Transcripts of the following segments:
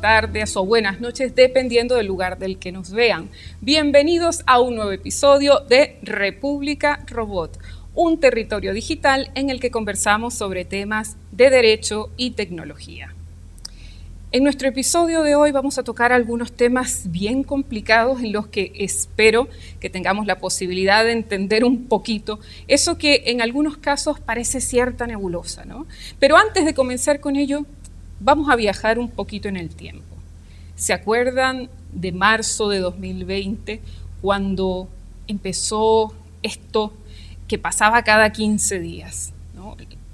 tardes o buenas noches, dependiendo del lugar del que nos vean. Bienvenidos a un nuevo episodio de República Robot, un territorio digital en el que conversamos sobre temas de derecho y tecnología. En nuestro episodio de hoy vamos a tocar algunos temas bien complicados en los que espero que tengamos la posibilidad de entender un poquito eso que en algunos casos parece cierta nebulosa, ¿no? Pero antes de comenzar con ello, vamos a viajar un poquito en el tiempo. ¿Se acuerdan de marzo de 2020 cuando empezó esto que pasaba cada 15 días?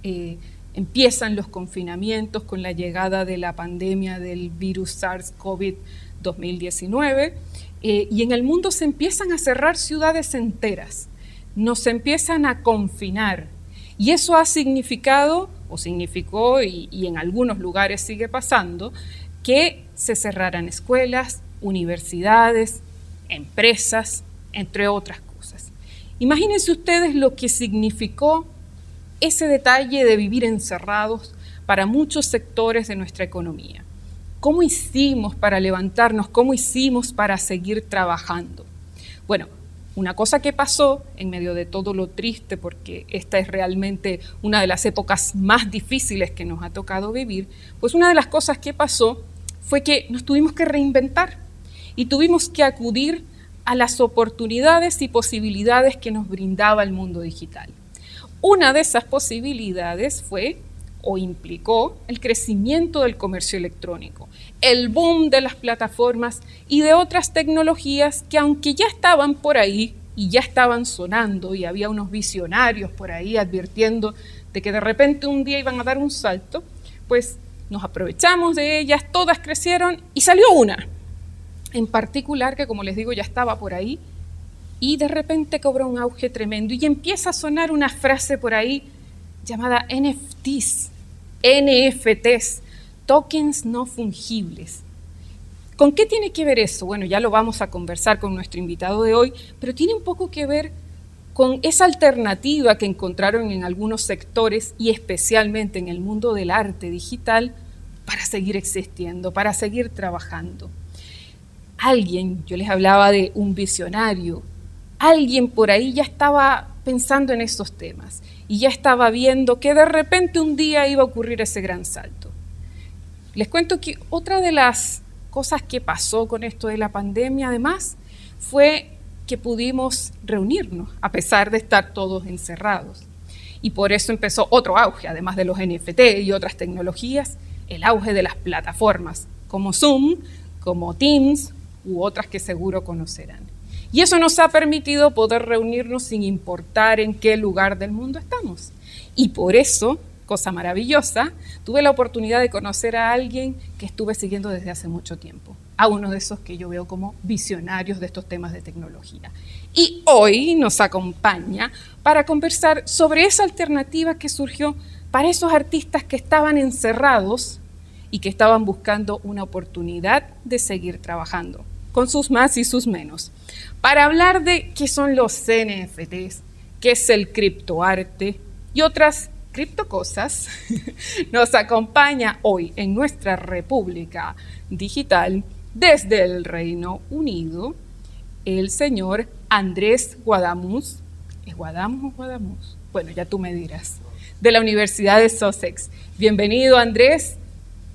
Eh, empiezan los confinamientos con la llegada de la pandemia del virus SARS-CoV 2019 eh, y en el mundo se empiezan a cerrar ciudades enteras, nos empiezan a confinar y eso ha significado significó y, y en algunos lugares sigue pasando que se cerraran escuelas, universidades, empresas, entre otras cosas. Imagínense ustedes lo que significó ese detalle de vivir encerrados para muchos sectores de nuestra economía. ¿Cómo hicimos para levantarnos? ¿Cómo hicimos para seguir trabajando? Bueno, una cosa que pasó en medio de todo lo triste, porque esta es realmente una de las épocas más difíciles que nos ha tocado vivir, pues una de las cosas que pasó fue que nos tuvimos que reinventar y tuvimos que acudir a las oportunidades y posibilidades que nos brindaba el mundo digital. Una de esas posibilidades fue o implicó el crecimiento del comercio electrónico, el boom de las plataformas y de otras tecnologías que aunque ya estaban por ahí y ya estaban sonando y había unos visionarios por ahí advirtiendo de que de repente un día iban a dar un salto, pues nos aprovechamos de ellas, todas crecieron y salió una, en particular que como les digo ya estaba por ahí y de repente cobra un auge tremendo y empieza a sonar una frase por ahí llamada NFTs, NFTs, tokens no fungibles. ¿Con qué tiene que ver eso? Bueno, ya lo vamos a conversar con nuestro invitado de hoy, pero tiene un poco que ver con esa alternativa que encontraron en algunos sectores y especialmente en el mundo del arte digital para seguir existiendo, para seguir trabajando. Alguien, yo les hablaba de un visionario, alguien por ahí ya estaba pensando en esos temas y ya estaba viendo que de repente un día iba a ocurrir ese gran salto. Les cuento que otra de las cosas que pasó con esto de la pandemia, además, fue que pudimos reunirnos a pesar de estar todos encerrados. Y por eso empezó otro auge, además de los NFT y otras tecnologías, el auge de las plataformas como Zoom, como Teams u otras que seguro conocerán. Y eso nos ha permitido poder reunirnos sin importar en qué lugar del mundo estamos. Y por eso, cosa maravillosa, tuve la oportunidad de conocer a alguien que estuve siguiendo desde hace mucho tiempo, a uno de esos que yo veo como visionarios de estos temas de tecnología. Y hoy nos acompaña para conversar sobre esa alternativa que surgió para esos artistas que estaban encerrados y que estaban buscando una oportunidad de seguir trabajando, con sus más y sus menos para hablar de qué son los NFTs, qué es el criptoarte y otras criptocosas, nos acompaña hoy en nuestra República Digital desde el Reino Unido el señor Andrés Guadamus. ¿Es Guadamus o Guadamus? Bueno, ya tú me dirás. De la Universidad de Sussex. Bienvenido, Andrés.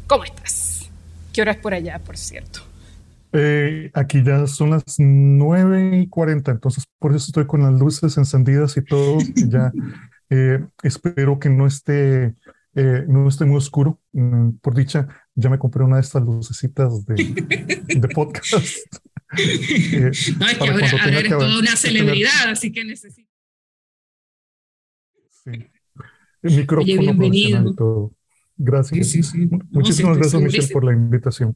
¿Cómo estás? ¿Qué hora es por allá, por cierto? Eh, aquí ya son las 9 y 40, entonces por eso estoy con las luces encendidas y todo. ya eh, espero que no esté, eh, no esté muy oscuro. Mm, por dicha, ya me compré una de estas lucecitas de, de podcast. no, es que ahora, eres toda una celebridad, así que necesito. Sí. El micrófono bienvenido. Y todo. Gracias. Sí, sí, Muchísimas gracias, Michelle, por la invitación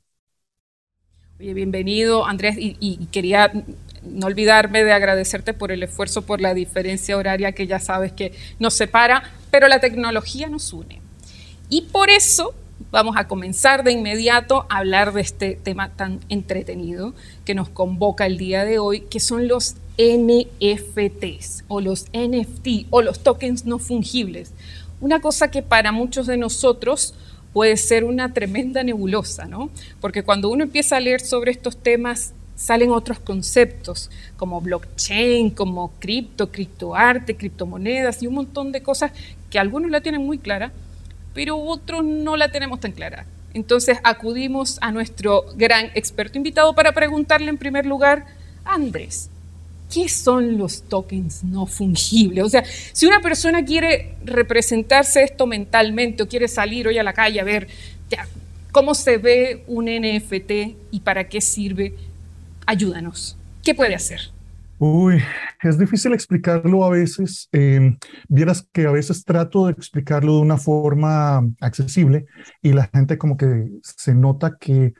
bienvenido Andrés y, quería no olvidarme de agradecerte por el esfuerzo, por la diferencia horaria que ya sabes que nos separa, pero la tecnología nos une. Y por eso vamos a comenzar de inmediato a hablar de este tema tan entretenido que nos convoca el día de hoy, que son los NFTs o los NFT o los tokens no fungibles. Una cosa que para muchos de nosotros puede ser una tremenda nebulosa, ¿no? Porque cuando uno empieza a leer sobre estos temas, salen otros conceptos como blockchain, como cripto, criptoarte, criptomonedas y un montón de cosas que algunos la tienen muy clara, pero otros no la tenemos tan clara. Entonces acudimos a nuestro gran experto invitado para preguntarle en primer lugar, Andrés, ¿qué son los tokens no fungibles? O sea, si una persona quiere representarse esto mentalmente o quiere salir hoy a la calle a ver cómo se ve un NFT y para qué sirve, ayúdanos. ¿Qué puede hacer? Uy, es difícil explicarlo a veces. Eh, vieras que a veces trato de explicarlo de una forma accesible y la gente como que se nota que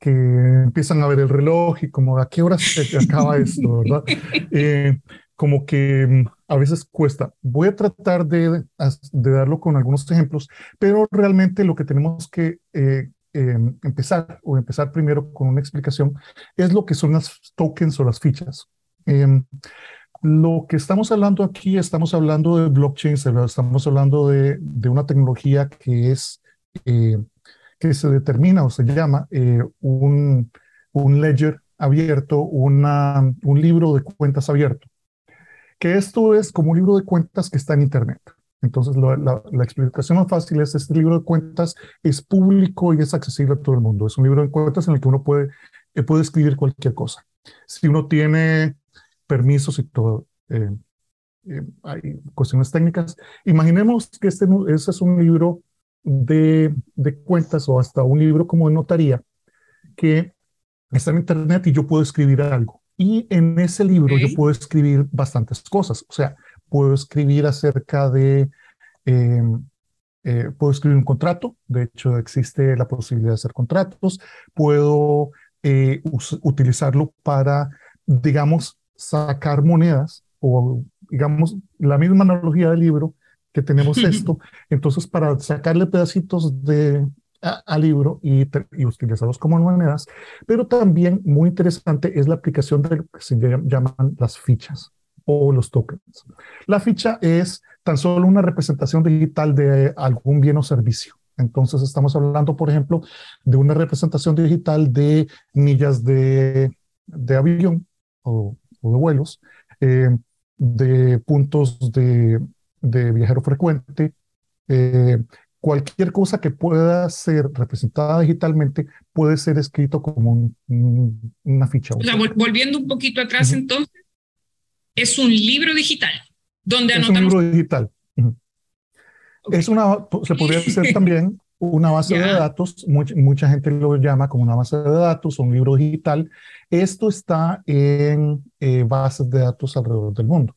que empiezan a ver el reloj y como a qué hora se acaba esto, ¿verdad? Eh, como que mm, a veces cuesta. Voy a tratar de, de, darlo con algunos ejemplos, pero realmente lo que tenemos que eh, em, empezar o empezar primero con una explicación es lo que son las tokens o las fichas. Em, lo que estamos hablando aquí, estamos hablando de blockchain, estamos hablando de, de una tecnología que es eh, que se determina o se llama eh, un, un ledger abierto, una, un libro de cuentas abierto. Que esto es como un libro de cuentas que está en Internet. Entonces, la, la, explicación más fácil es, este libro de cuentas es público y es accesible a todo el mundo. Es un libro de cuentas en el que uno puede, eh, puede escribir cualquier cosa. Si uno tiene permisos y todo, eh, hay cuestiones técnicas. Imaginemos que este, ese es un libro de, cuentas o hasta un libro como de notaría que está en internet y yo puedo escribir algo. Y en ese libro yo puedo escribir bastantes cosas. O sea, puedo escribir acerca de, em, eh, puedo escribir un contrato. De hecho, existe la posibilidad de hacer contratos. Puedo eh, utilizarlo para, digamos, sacar monedas o, digamos, la misma analogía del libro, que tenemos esto. Entonces, para sacarle pedacitos de, al libro y, y, utilizarlos como monedas, pero también muy interesante es la aplicación de lo que se llaman las fichas o los tokens. La ficha es tan solo una representación digital de algún bien o servicio. Entonces estamos hablando, por ejemplo, de una representación digital de millas de, de avión o, o, de vuelos, eh, de puntos de, de viajero frecuente, eh, cualquier cosa que pueda ser representada digitalmente puede ser escrito como una ficha. O sea, volviendo un poquito atrás entonces, es un libro digital donde es un libro digital. Es una, se podría decir también una base de datos, mucha, mucha, gente lo llama como una base de datos, un libro digital. Esto está en eh, bases de datos alrededor del mundo.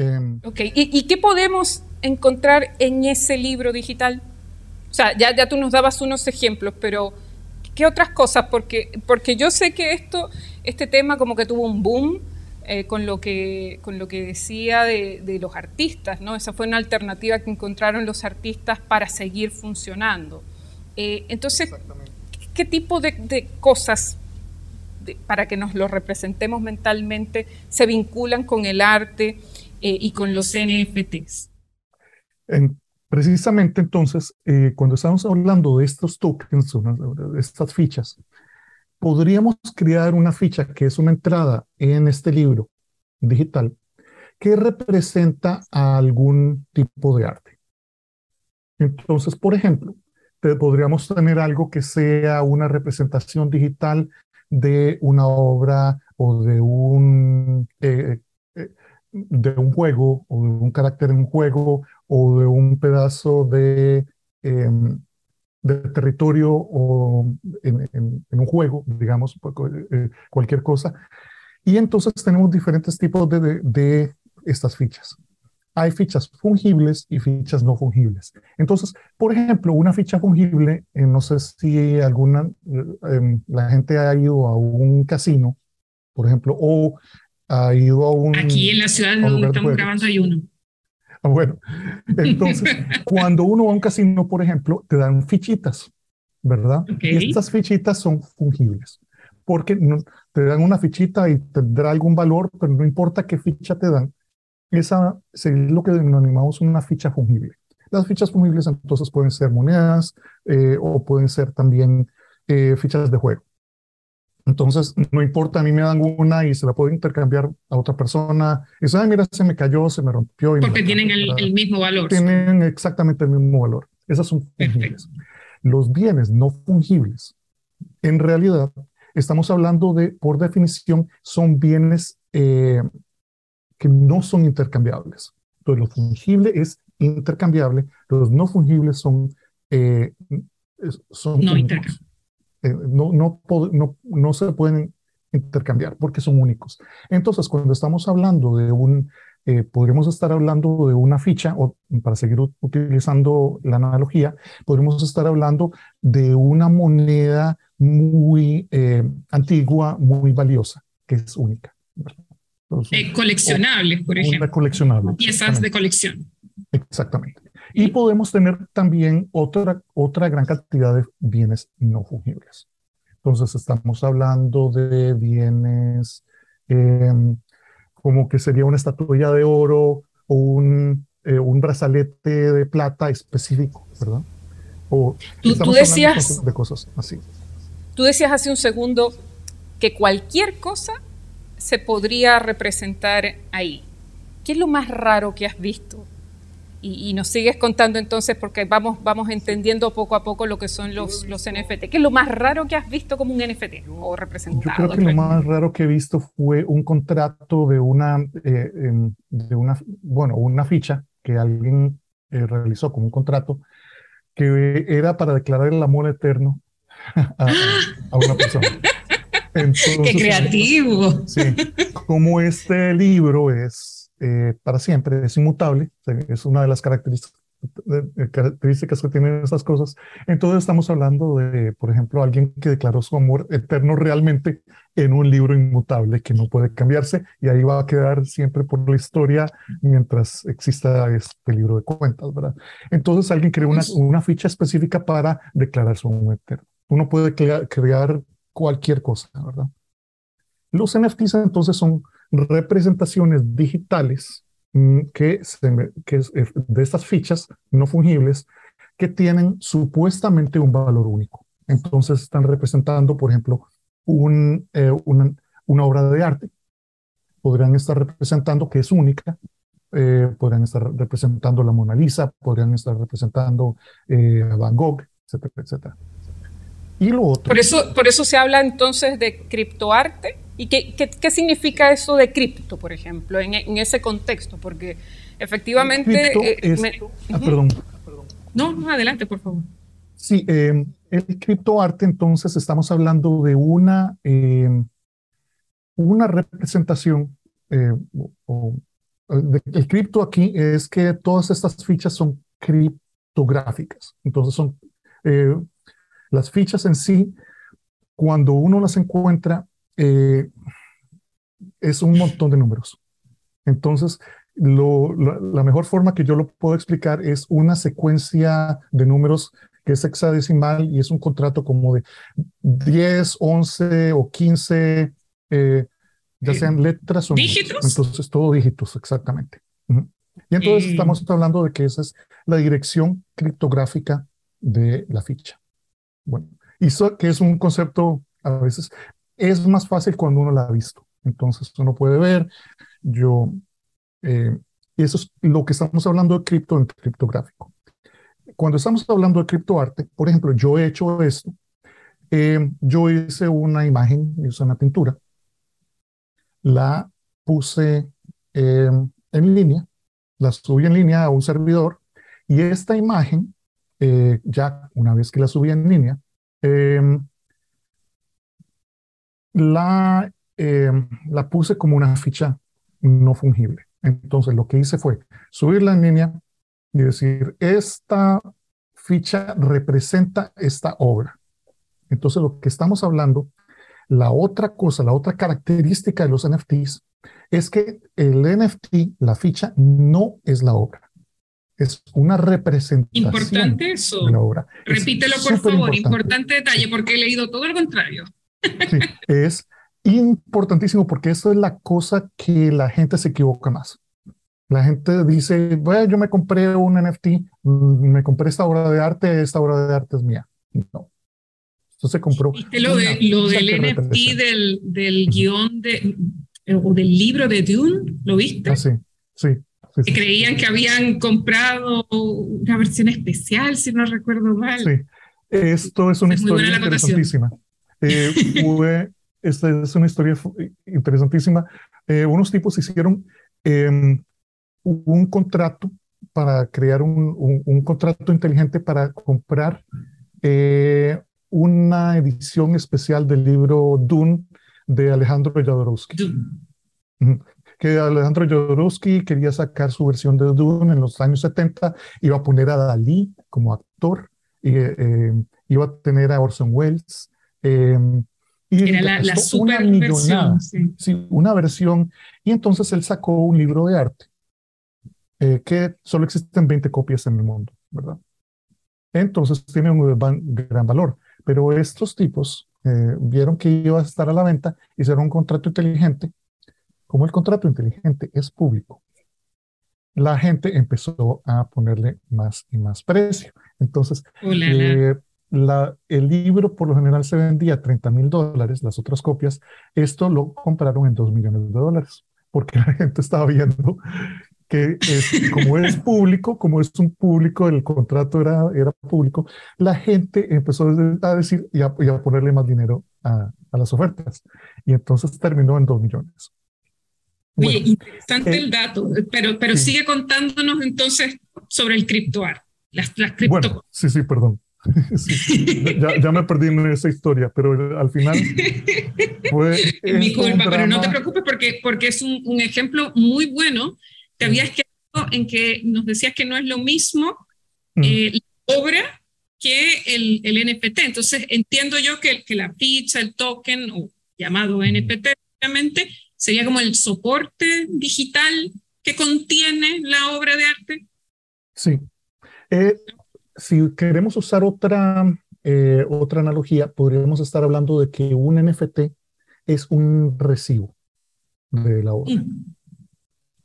Em, ok, ¿Y, qué podemos encontrar en ese libro digital? O sea, ya, ya tú nos dabas unos ejemplos, pero ¿qué otras cosas? Porque, porque yo sé que esto, este tema como que tuvo un boom eh, con, lo que, con lo que decía de, los artistas, ¿no? Esa fue una alternativa que encontraron los artistas para seguir funcionando. Eh, entonces, ¿qué tipo de, cosas para que nos lo representemos mentalmente se vinculan con el arte? Eh, y con los NFTs. precisamente entonces, eh, cuando estamos hablando de estos tokens, estas fichas, podríamos crear una ficha que es una entrada en este libro digital que representa a algún tipo de arte. Entonces, por ejemplo, podríamos tener algo que sea una representación digital de una obra o de un eh, de un juego o de un carácter en un juego o de un pedazo de, de territorio o en, un juego, digamos, eh, cualquier cosa. Y entonces tenemos diferentes tipos de, de, estas fichas. Hay fichas fungibles y fichas no fungibles. Entonces, por ejemplo, una ficha fungible, eh, no sé si alguna, eh, em, la gente ha ido a un casino, por ejemplo, o un... Aquí en la ciudad donde estamos grabando hay uno. Ah, bueno, entonces, cuando uno va a un casino, por ejemplo, te dan fichitas, ¿verdad? Y estas fichitas son fungibles, porque te dan una fichita y tendrá algún valor, pero no importa qué ficha te dan, esa es lo que denominamos una ficha fungible. Las fichas fungibles entonces pueden ser monedas eh, o pueden ser también eh, fichas de juego. Entonces, no importa, a mí me dan una y se la puedo intercambiar a otra persona. Y dice, mira, se me cayó, se me rompió. Porque tienen el, mismo valor. Tienen exactamente el mismo valor. Esas son fungibles. Los bienes no fungibles, en realidad, estamos hablando de, por definición, son bienes eh, que no son intercambiables. Entonces, lo fungible es intercambiable, los no fungibles son, eh, son no, eh, no, no, no, no se pueden intercambiar porque son únicos. Entonces, cuando estamos hablando de un, eh, podríamos estar hablando de una ficha, o para seguir utilizando la analogía, podríamos estar hablando de una moneda muy eh, antigua, muy valiosa, que es única. coleccionables, por ejemplo. Coleccionable. Piezas de colección. Exactamente. Y podemos tener también otra, otra gran cantidad de bienes no fungibles. Entonces estamos hablando de bienes em, como que sería una estatuilla de oro o un, eh, un brazalete de plata específico, ¿verdad? O tú, decías de cosas así. Tú decías hace un segundo que cualquier cosa se podría representar ahí. ¿Qué es lo más raro que has visto? Y, nos sigues contando entonces, porque vamos, vamos entendiendo poco a poco lo que son los, los NFT. ¿Qué es lo más raro que has visto como un NFT o representado? Yo creo que lo más raro que he visto fue un contrato de una, eh, em, de una bueno, una ficha que alguien eh, realizó como un contrato que era para declarar el amor eterno a, a una persona. ¡Qué creativo! Sí, como este libro es eh, para siempre, es inmutable, es una de las características, características que tienen esas cosas. Entonces estamos hablando de, por ejemplo, alguien que declaró su amor eterno realmente en un libro inmutable que no puede cambiarse y ahí va a quedar siempre por la historia mientras exista este libro de cuentas, ¿verdad? Entonces alguien creó una, una ficha específica para declarar su amor eterno. Uno puede crear cualquier cosa, ¿verdad? Los NFTs entonces son representaciones digitales mm, que, que eh, de estas fichas no fungibles que tienen supuestamente un valor único. Entonces están representando, por ejemplo, eh, una, obra de arte. Podrían estar representando que es única. Eh, podrían estar representando la Mona Lisa, podrían estar representando a Van Gogh, etcétera, etcétera. Y lo otro. Por eso, por eso se habla entonces de criptoarte ¿Y qué, qué, significa eso de cripto, por ejemplo, en, en ese contexto? Porque efectivamente... Eh, ah, perdón, No, no, adelante, por favor. Sí, eh, el criptoarte, entonces, estamos hablando de una, eh, una representación, eh, o, el cripto aquí es que todas estas fichas son criptográficas. Entonces, son las fichas en sí, cuando uno las encuentra, eh, es un montón de números. Entonces, la mejor forma que yo lo puedo explicar es una secuencia de números que es hexadecimal y es un contrato como de 10, 11 o 15, eh, ya sean letras o dígitos. Entonces, todo dígitos, exactamente. Y entonces estamos hablando de que esa es la dirección criptográfica de la ficha. Bueno, y eso que es un concepto a veces es más fácil cuando uno la ha visto. Entonces uno puede ver, yo, eh, eso es lo que estamos hablando de cripto en criptográfico. Cuando estamos hablando de criptoarte, por ejemplo, yo he hecho esto, eh, yo hice una imagen, hice una pintura, la puse eh, en línea, la subí en línea a un servidor y esta imagen, ya una vez que la subí en línea, la, em, la puse como una ficha no fungible. Entonces lo que hice fue subirla en línea y decir, esta ficha representa esta obra. Entonces lo que estamos hablando, la otra cosa, la otra característica de los NFTs es que el NFT, la ficha, no es la obra. Es una representación importante eso. de la obra. Repítelo, por favor, importante detalle, porque he leído todo lo contrario. Sí, es importantísimo porque eso es la cosa que la gente se equivoca más. La gente dice, bueno, yo me compré un NFT, mm, me compré esta obra de arte, esta obra de arte es mía. No. Esto se compró. lo, de, lo del NFT del, del guion de, o del libro de Dune? ¿Lo viste? Ah, sí, sí. Que creían que habían comprado una versión especial, si no recuerdo mal. Sí, esto es una historia interesantísima. Eh, esta es una historia interesantísima. Eh, unos tipos hicieron em, un contrato para crear un, un, contrato inteligente para comprar eh, una edición especial del libro Dune de Alejandro Jodorowsky. Que Alejandro Jodorowsky quería sacar su versión de Dune en los años 70, iba a poner a Dalí como actor, y, eh, iba a tener a Orson Welles. Eh, y Era la, super una versión. Sí. una versión. Y entonces él sacó un libro de arte eh, que solo existen 20 copias en el mundo, ¿verdad? Entonces tiene un gran valor. Pero estos tipos eh, vieron que iba a estar a la venta, hicieron un contrato inteligente. Como el contrato inteligente es público, la gente empezó a ponerle más y más precio. Entonces, eh, la, el libro por lo general se vendía a 30 mil dólares, las otras copias, esto lo compraron en 2 millones de dólares, porque la gente estaba viendo que como es público, como es un público, el contrato era, era público, la gente empezó a decir y a, ponerle más dinero a, a, las ofertas. Y entonces terminó en 2 millones. Oye, interesante el dato, pero, pero sigue contándonos entonces sobre el criptoar, las, las cripto. Bueno, sí, sí, perdón. ya, ya, me perdí en esa historia, pero al final fue... Mi culpa, pero no te preocupes porque, porque es un, un ejemplo muy bueno. Te habías quedado en que nos decías que no es lo mismo eh, la obra que el, el, NPT. Entonces, entiendo yo que, que la ficha, el token, o llamado NPT, obviamente, sería como el soporte digital que contiene la obra de arte. Sí. Eh, si queremos usar otra, eh, otra analogía, podríamos estar hablando de que un NFT es un recibo de la obra. Mm.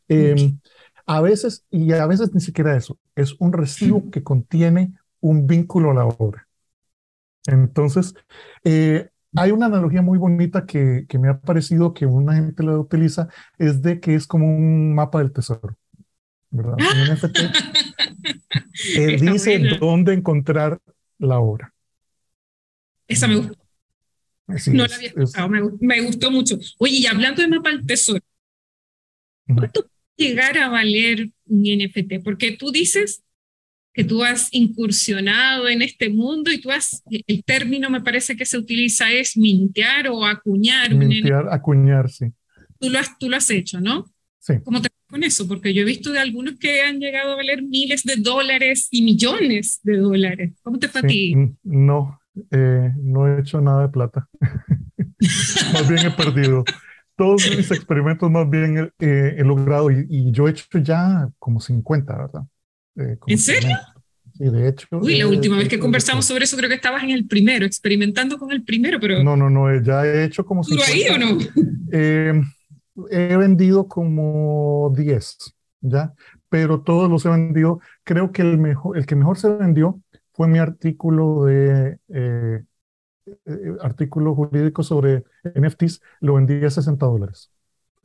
Em, a veces, y a veces ni siquiera eso, es un recibo que contiene un vínculo a la obra. Entonces, eh, hay una analogía muy bonita que, que, me ha parecido que una gente la utiliza, es de que es como un mapa del tesoro. ¿verdad? Un NFT eh, dice dónde encontrar la obra. Esa me gustó. no la había escuchado, me, me, gustó mucho. Oye, y hablando de mapa del tesoro, ¿cuánto llegar a valer un NFT? Porque tú dices que tú has incursionado en este mundo y tú has, el término me parece que se utiliza es mintear o acuñar. Mintear, acuñar, sí. Tú lo, has, tú lo has hecho, ¿no? Sí. ¿Cómo te con eso? Porque yo he visto de algunos que han llegado a valer miles de dólares y millones de dólares. ¿Cómo te fue a ti? No, eh, no he hecho nada de plata. Más bien he perdido todos mis experimentos más bien he logrado y, yo he hecho ya como 50, ¿verdad? Eh, ¿En serio? Sí, de hecho. Uy, la última vez que conversamos sobre eso creo que estabas en el primero, experimentando con el primero, pero... No, no, no, ya he hecho como 50. ahí o no? Eh, he vendido como 10, ¿ya? Pero todos los he vendido. Creo que el, mejor, el que mejor se vendió fue mi artículo de eh, eh, artículo jurídico sobre NFTs, lo vendí a 60 dólares.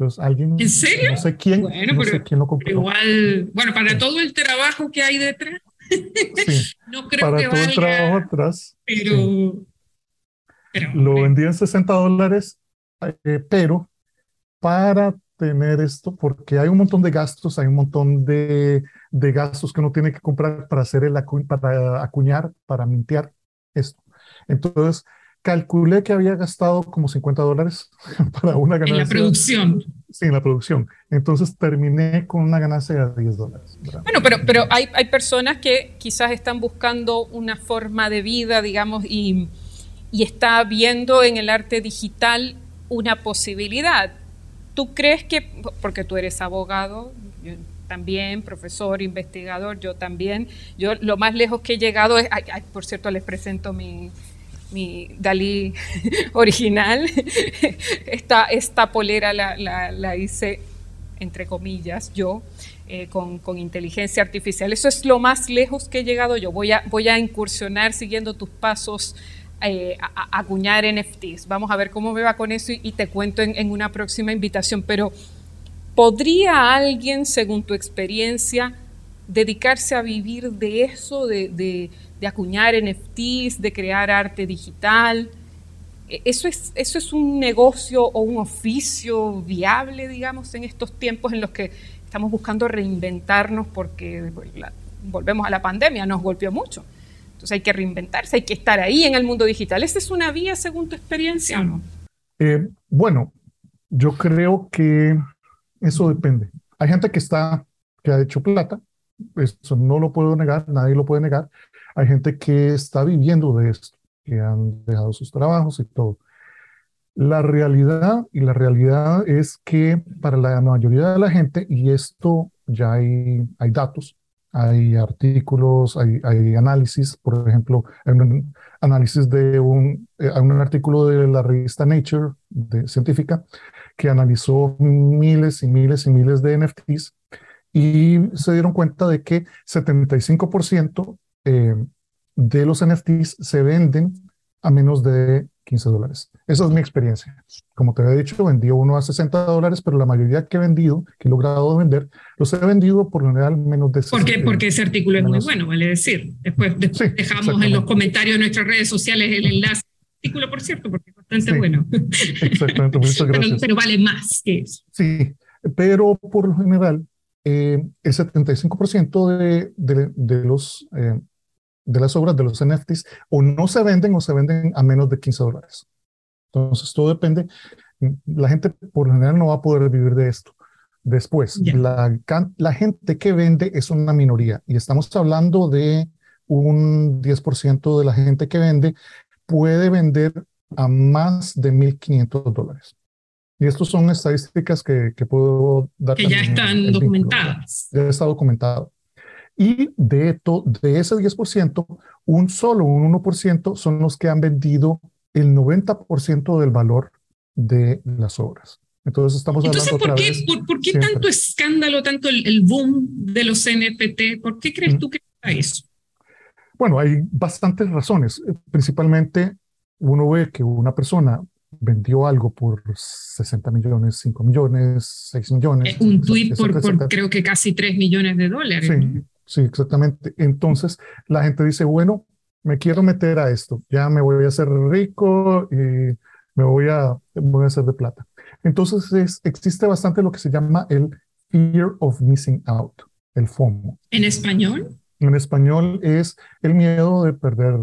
Entonces, alguien. ¿En serio? No sé quién. Bueno, no sé quién lo compró. Igual, bueno, para todo el trabajo que hay detrás. Sí, no creo para todo el trabajo atrás. Pero. pero lo vendí en 60 dólares, eh, pero para tener esto, porque hay un montón de gastos, hay un montón de, de gastos que uno tiene que comprar para hacer el para acuñar, para mintear esto. Entonces, calculé que había gastado como 50 dólares para una ganancia. En la producción. Sí, en la producción. Entonces terminé con una ganancia de 10 dólares. Bueno, pero, pero hay, hay personas que quizás están buscando una forma de vida, digamos, y, y está viendo en el arte digital una posibilidad. ¿Tú crees que, porque tú eres abogado, yo también, profesor, investigador, yo también, yo lo más lejos que he llegado es, por cierto, les presento mi, mi Dalí original. esta, esta polera la, la, hice, entre comillas, yo. eh, con, con, inteligencia artificial. Eso es lo más lejos que he llegado yo. Voy a, voy a incursionar siguiendo tus pasos eh, a, acuñar NFTs. Vamos a ver cómo me va con eso y, te cuento en, en, una próxima invitación. Pero, ¿podría alguien, según tu experiencia, dedicarse a vivir de eso, de, de, de acuñar NFTs, de crear arte digital? E, ¿Eso es, ¿Eso es un negocio o un oficio viable, digamos, en estos tiempos en los que estamos buscando reinventarnos porque volvemos a la pandemia, nos golpeó mucho? Entonces hay que reinventarse, hay que estar ahí en el mundo digital. ¿Esa es una vía según tu experiencia o no? Eh, bueno, yo creo que eso depende. Hay gente que está, que ha hecho plata, eso no lo puedo negar, nadie lo puede negar. Hay gente que está viviendo de esto que han dejado sus trabajos y todo. La realidad, y la realidad es que para la mayoría de la gente, y esto ya hay, hay datos, hay artículos, hay, hay análisis, por ejemplo, hay un análisis de un, eh, un artículo de la revista Nature de, científica que analizó miles y miles y miles de NFTs y se dieron cuenta de que 75% eh, de los NFTs se venden a menos de 15 dólares. Esa es mi experiencia. Como te había dicho, vendí uno a 60 dólares, pero la mayoría que he vendido, que he logrado vender, los he vendido por lo general menos de 60 ¿Por Porque ese artículo es muy bueno, vale decir. Después, dejamos en los comentarios de nuestras redes sociales el enlace. Artículo, por cierto, porque es bastante bueno. Exactamente, muchas gracias. Pero, vale más que eso. Sí, pero por lo general, eh, el 75% de, de, de los eh, de las obras de los NFTs o no se venden o se venden a menos de 15 dólares. Entonces, todo depende. La gente por lo general no va a poder vivir de esto. Después, la, la gente que vende es una minoría y estamos hablando de un 10% de la gente que vende puede vender a más de 1.500 dólares. Y estas son estadísticas que, que puedo dar. Que ya están documentadas. Ya está documentado. Y de, de ese 10%, un solo, un 1% son los que han vendido el 90% del valor de las obras. Entonces estamos hablando ¿por qué, vez, ¿por, qué tanto escándalo, tanto el, boom de los NFT? ¿Por qué crees tú que está eso? Bueno, hay bastantes razones. Principalmente, uno ve que una persona vendió algo por 60 millones, 5 millones, 6 millones. Un tweet por, por, creo que casi 3 millones de dólares. Sí, Sí, exactamente. Entonces la gente dice, bueno, me quiero meter a esto, ya me voy a hacer rico y me voy a, voy a hacer de plata. Entonces es, existe bastante lo que se llama el fear of missing out, el FOMO. ¿En español? En español es el miedo de perder,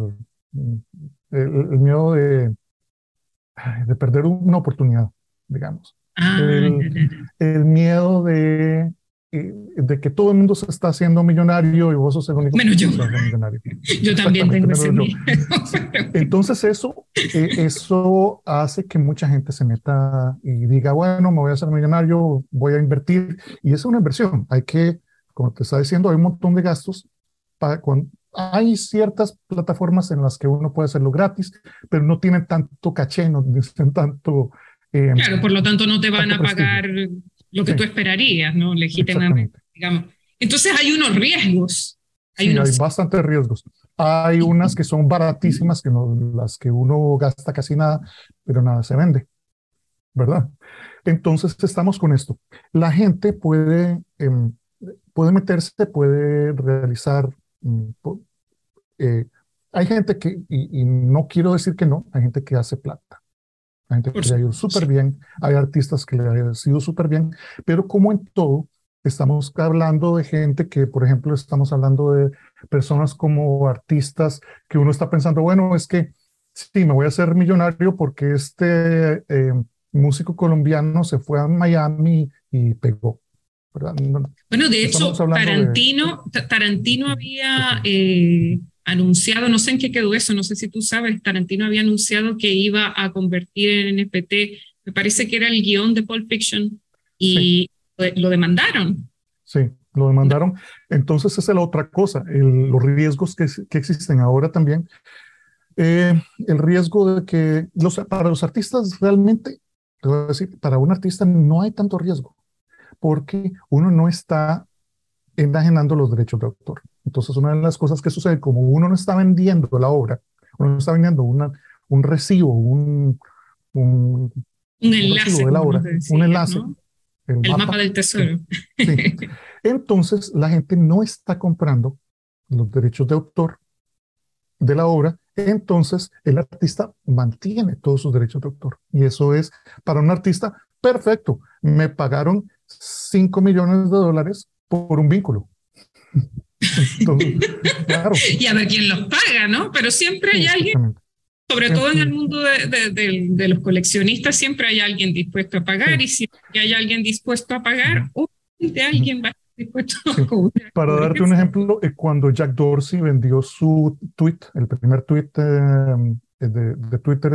el, miedo de, de perder una oportunidad, digamos. Ah, el miedo de de que todo el mundo se está haciendo millonario y vos sos el único Menos yo. Yo también tengo ese miedo. Entonces eso, eh, eso hace que mucha gente se meta y diga, bueno, me voy a hacer millonario, voy a invertir. Y es una inversión. Hay que, como te está diciendo, hay un montón de gastos. Para, hay ciertas plataformas en las que uno puede hacerlo gratis, pero no tienen tanto caché, no tienen tanto... Eh, claro, por lo tanto no te van a pagar lo que tú esperarías, ¿no? Legítimamente, digamos. Entonces hay unos riesgos. Hay, sí, hay bastantes riesgos. Hay unas que son baratísimas, que no, las que uno gasta casi nada, pero nada se vende, ¿verdad? Entonces estamos con esto. La gente puede, em, puede meterse, puede realizar... Eh, hay gente que, y, y, no quiero decir que no, hay gente que hace plata. Hay gente que le ha ido súper bien, hay artistas que le ha ido súper bien, pero como en todo, estamos hablando de gente que, por ejemplo, estamos hablando de personas como artistas que uno está pensando, bueno, es que sí, me voy a hacer millonario porque este eh, músico colombiano se fue a Miami y pegó. bueno, de hecho, Tarantino, Tarantino había anunciado, no sé en qué quedó eso, no sé si tú sabes, Tarantino había anunciado que iba a convertir en NFT, me parece que era el guion de Pulp Fiction, y lo demandaron. Sí, lo demandaron. Entonces esa es la otra cosa, los riesgos que, que, existen ahora también. Eh, el riesgo de que los, para los artistas realmente, te voy a decir, para un artista no hay tanto riesgo, porque uno no está enajenando los derechos de autor. Entonces, una de las cosas que sucede, como uno no está vendiendo la obra, uno no está vendiendo una, un recibo, un, un, enlace, de la obra, un enlace. El, mapa, del tesoro. Entonces, la gente no está comprando los derechos de autor de la obra, entonces el artista mantiene todos sus derechos de autor. Y eso es para un artista perfecto. Me pagaron 5 millones de dólares por un vínculo. Y a ver quién los paga, ¿no? Pero siempre hay alguien, sobre todo en el mundo de, los coleccionistas, siempre hay alguien dispuesto a pagar y si hay alguien dispuesto a pagar, de alguien va dispuesto a Para darte un ejemplo, eh, cuando Jack Dorsey vendió su tweet, el primer tweet eh, de, Twitter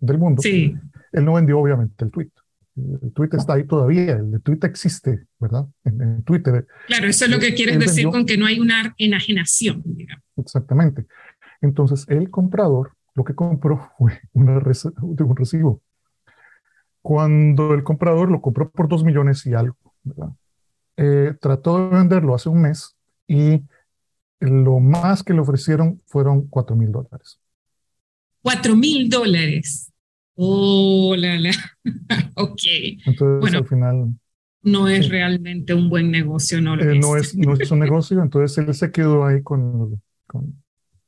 del mundo, él no vendió obviamente el tweet el tweet está ahí todavía, el tweet existe, ¿verdad? En, Twitter. Claro, eso es lo que quieres decir con que no hay una enajenación, digamos. Exactamente. Entonces, el comprador lo que compró fue una un recibo. Cuando el comprador lo compró por dos millones y algo, ¿verdad? Eh, trató de venderlo hace un mes y lo más que le ofrecieron fueron cuatro mil dólares. Cuatro mil dólares. Oh, la, la. ok. Entonces, bueno, al final. No es realmente un buen negocio, no lo eh, no, es, no es un negocio, entonces él se quedó ahí con, con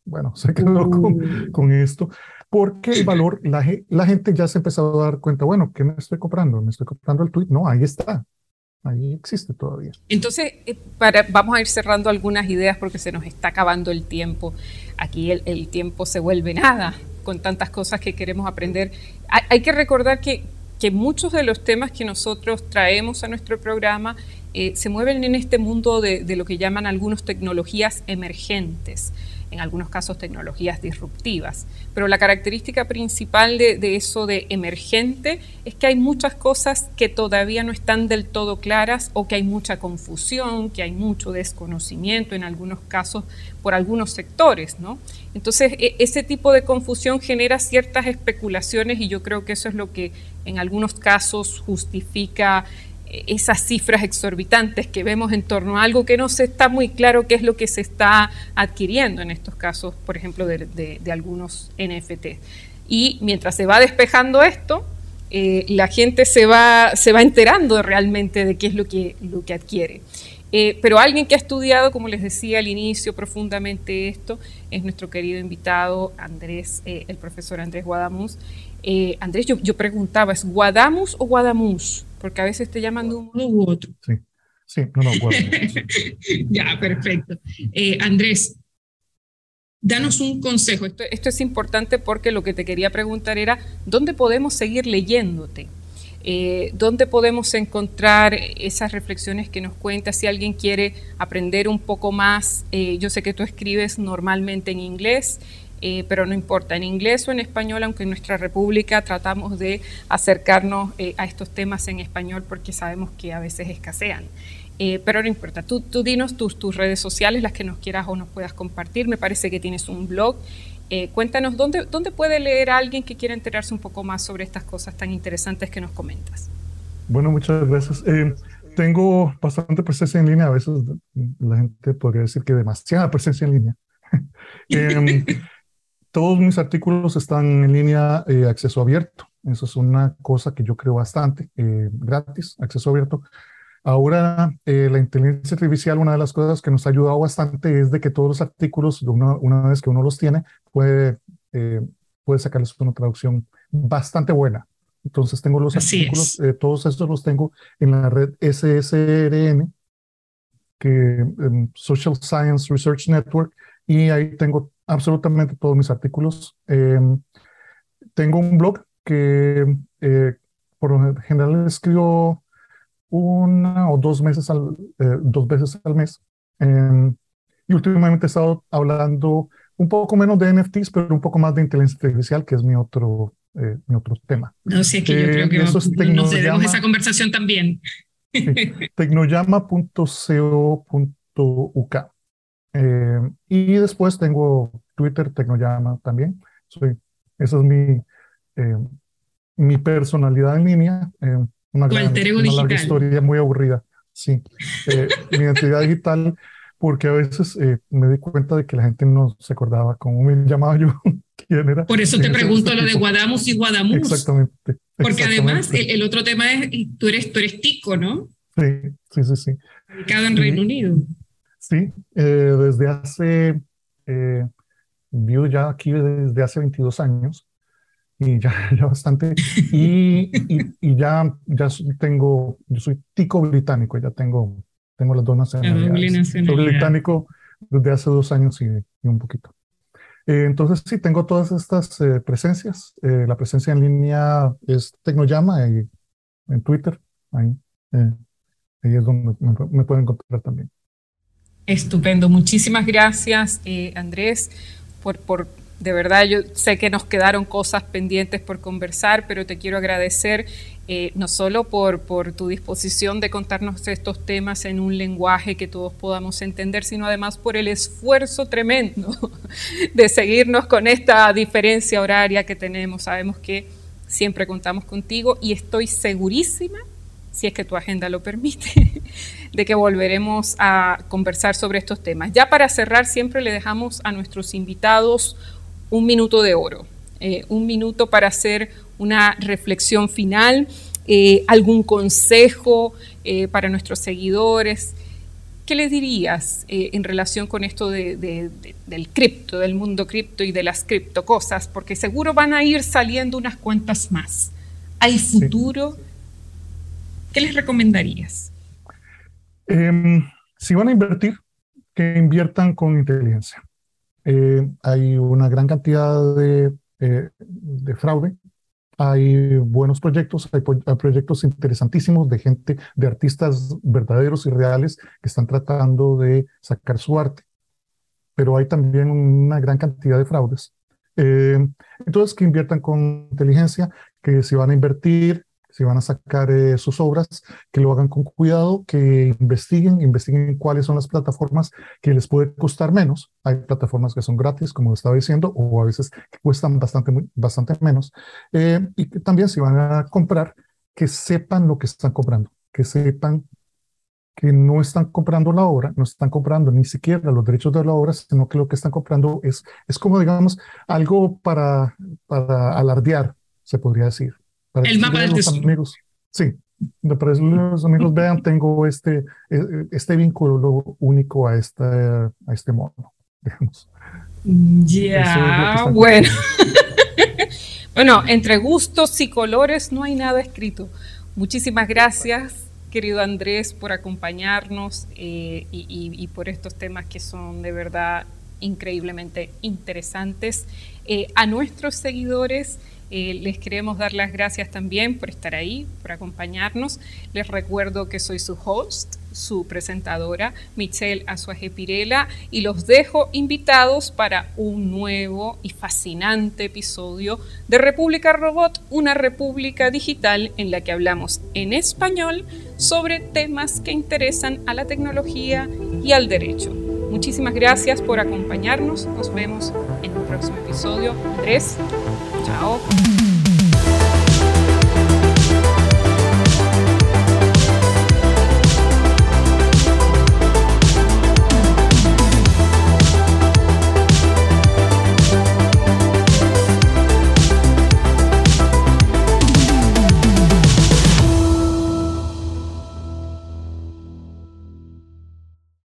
bueno, se quedó con, uh. con, esto, porque el valor, la, la gente ya se empezó a dar cuenta, bueno, ¿qué me estoy comprando? ¿Me estoy comprando el tweet? No, ahí está, ahí existe todavía. Entonces, eh, para, vamos a ir cerrando algunas ideas porque se nos está acabando el tiempo. Aquí el, el tiempo se vuelve nada con tantas cosas que queremos aprender. Hay, que recordar que, que, muchos de los temas que nosotros traemos a nuestro programa eh, se mueven en este mundo de, de lo que llaman algunos tecnologías emergentes en algunos casos tecnologías disruptivas. Pero la característica principal de, eso de emergente es que hay muchas cosas que todavía no están del todo claras o que hay mucha confusión, que hay mucho desconocimiento en algunos casos por algunos sectores, ¿no? Entonces, e, ese tipo de confusión genera ciertas especulaciones y yo creo que eso es lo que en algunos casos justifica esas cifras exorbitantes que vemos en torno a algo que no se está muy claro qué es lo que se está adquiriendo en estos casos, por ejemplo, de, algunos NFT. Y mientras se va despejando esto, eh, la gente se va, se va enterando realmente de qué es lo que, lo que adquiere. Eh, pero alguien que ha estudiado, como les decía al inicio, profundamente esto, es nuestro querido invitado Andrés, eh, el profesor Andrés Guadamus. Andrés, yo, yo, preguntaba, ¿es Guadamus o Guadamus? porque a veces te llaman de uno u otro. Sí, sí, no, no, ya, perfecto. Eh, Andrés, danos un consejo. Esto, esto, es importante porque lo que te quería preguntar era, ¿dónde podemos seguir leyéndote? Eh, ¿Dónde podemos encontrar esas reflexiones que nos cuentas? Si alguien quiere aprender un poco más, eh, yo sé que tú escribes normalmente en inglés, eh, pero no importa, en inglés o en español, aunque en nuestra república tratamos de acercarnos eh, a estos temas en español porque sabemos que a veces escasean. Eh, pero no importa, tú, tú dinos tus, tus, redes sociales, las que nos quieras o nos puedas compartir. Me parece que tienes un blog. cuéntanos, ¿dónde, ¿dónde puede leer a alguien que quiera enterarse un poco más sobre estas cosas tan interesantes que nos comentas? Bueno, muchas gracias. tengo bastante presencia en línea, a veces la gente podría decir que demasiada presencia en línea. Em, todos mis artículos están en línea, eh, acceso abierto. Eso es una cosa que yo creo bastante, eh, gratis, acceso abierto. Ahora, eh, la inteligencia artificial, una de las cosas que nos ha ayudado bastante es de que todos los artículos, una, una vez que uno los tiene, puede, puede sacarles una traducción bastante buena. Entonces, tengo los artículos, todos estos los tengo en la red SSRN, que em, Social Science Research Network, y ahí tengo absolutamente todos mis artículos. Em, tengo un blog que eh, por lo general escribo una o dos, meses al, eh, dos veces al mes. Em, y últimamente he estado hablando un poco menos de NFTs, pero un poco más de inteligencia artificial, que es mi otro, eh, mi otro tema. No sé, que yo creo que eso es nos debemos esa conversación también. Sí, tecnoyama.co.uk. Eh, y después tengo Twitter, Tecnoyama también. Soy, esa es mi, eh, mi personalidad en línea. Eh, una, gran, una larga historia muy aburrida. sí. Eh, mi identidad digital, porque a veces eh, me di cuenta de que la gente no se acordaba cómo me llamaba yo, quién era. Por eso te pregunto lo de Guadamus y Guadamus. Exactamente. Porque además el, otro tema es, tú eres, tú eres tico, ¿no? Sí, sí, sí. sí. Ubicado en Reino Unido. Sí, eh, desde hace, eh, vivo ya aquí desde hace 22 años y ya, ya bastante. Y, y, ya, ya tengo, yo soy tico británico, ya tengo, tengo las dos nacionalidades. Soy británico desde hace dos años y, y un poquito. Eh, entonces, sí, tengo todas estas eh, presencias. La presencia en línea es Tecnoyama en Twitter. Ahí, ahí es donde me, me pueden encontrar también. Estupendo. Muchísimas gracias, eh, Andrés, por, por, de verdad, yo sé que nos quedaron cosas pendientes por conversar, pero te quiero agradecer eh, no solo por, por tu disposición de contarnos estos temas en un lenguaje que todos podamos entender, sino además por el esfuerzo tremendo de seguirnos con esta diferencia horaria que tenemos. Sabemos que siempre contamos contigo y estoy segurísima si es que tu agenda lo permite, de que volveremos a conversar sobre estos temas. Ya para cerrar, siempre le dejamos a nuestros invitados un minuto de oro, eh, un minuto para hacer una reflexión final, eh, algún consejo eh, para nuestros seguidores. ¿Qué les dirías en relación con esto del cripto, del mundo cripto y de las criptocosas? Porque seguro van a ir saliendo unas cuantas más. ¿Hay futuro? ¿Qué les recomendarías? Em, si van a invertir, que inviertan con inteligencia. Eh, hay una gran cantidad de, eh, de, fraude, hay buenos proyectos, hay, proyectos interesantísimos de gente, de artistas verdaderos y reales que están tratando de sacar su arte, pero hay también una gran cantidad de fraudes. Eh, entonces, que inviertan con inteligencia, que si van a invertir, si van a sacar eh, sus obras, que lo hagan con cuidado, que investiguen, investiguen cuáles son las plataformas que les puede costar menos. Hay plataformas que son gratis, como estaba diciendo, o a veces que cuestan bastante, bastante menos. Eh, y que también si van a comprar, que sepan lo que están comprando, que sepan que no están comprando la obra, no están comprando ni siquiera los derechos de la obra, sino que lo que están comprando es, es como, digamos, algo para, para alardear, se podría decir el mapa del tesoro. Amigos, sí, para que los amigos vean, tengo este, e, e, este vínculo único a este, a este mono, Ya, bueno. bueno, entre gustos y colores no hay nada escrito. Muchísimas gracias, querido Andrés, por acompañarnos eh, y, por estos temas que son de verdad increíblemente interesantes. Eh, a nuestros seguidores, eh, les queremos dar las gracias también por estar ahí, por acompañarnos. Les recuerdo que soy su host, su presentadora, Michelle Azuaje Pirela, y los dejo invitados para un nuevo y fascinante episodio de República Robot, una república digital en la que hablamos en español sobre temas que interesan a la tecnología y al derecho. Muchísimas gracias por acompañarnos. Nos vemos en un próximo episodio. Andrés, chao.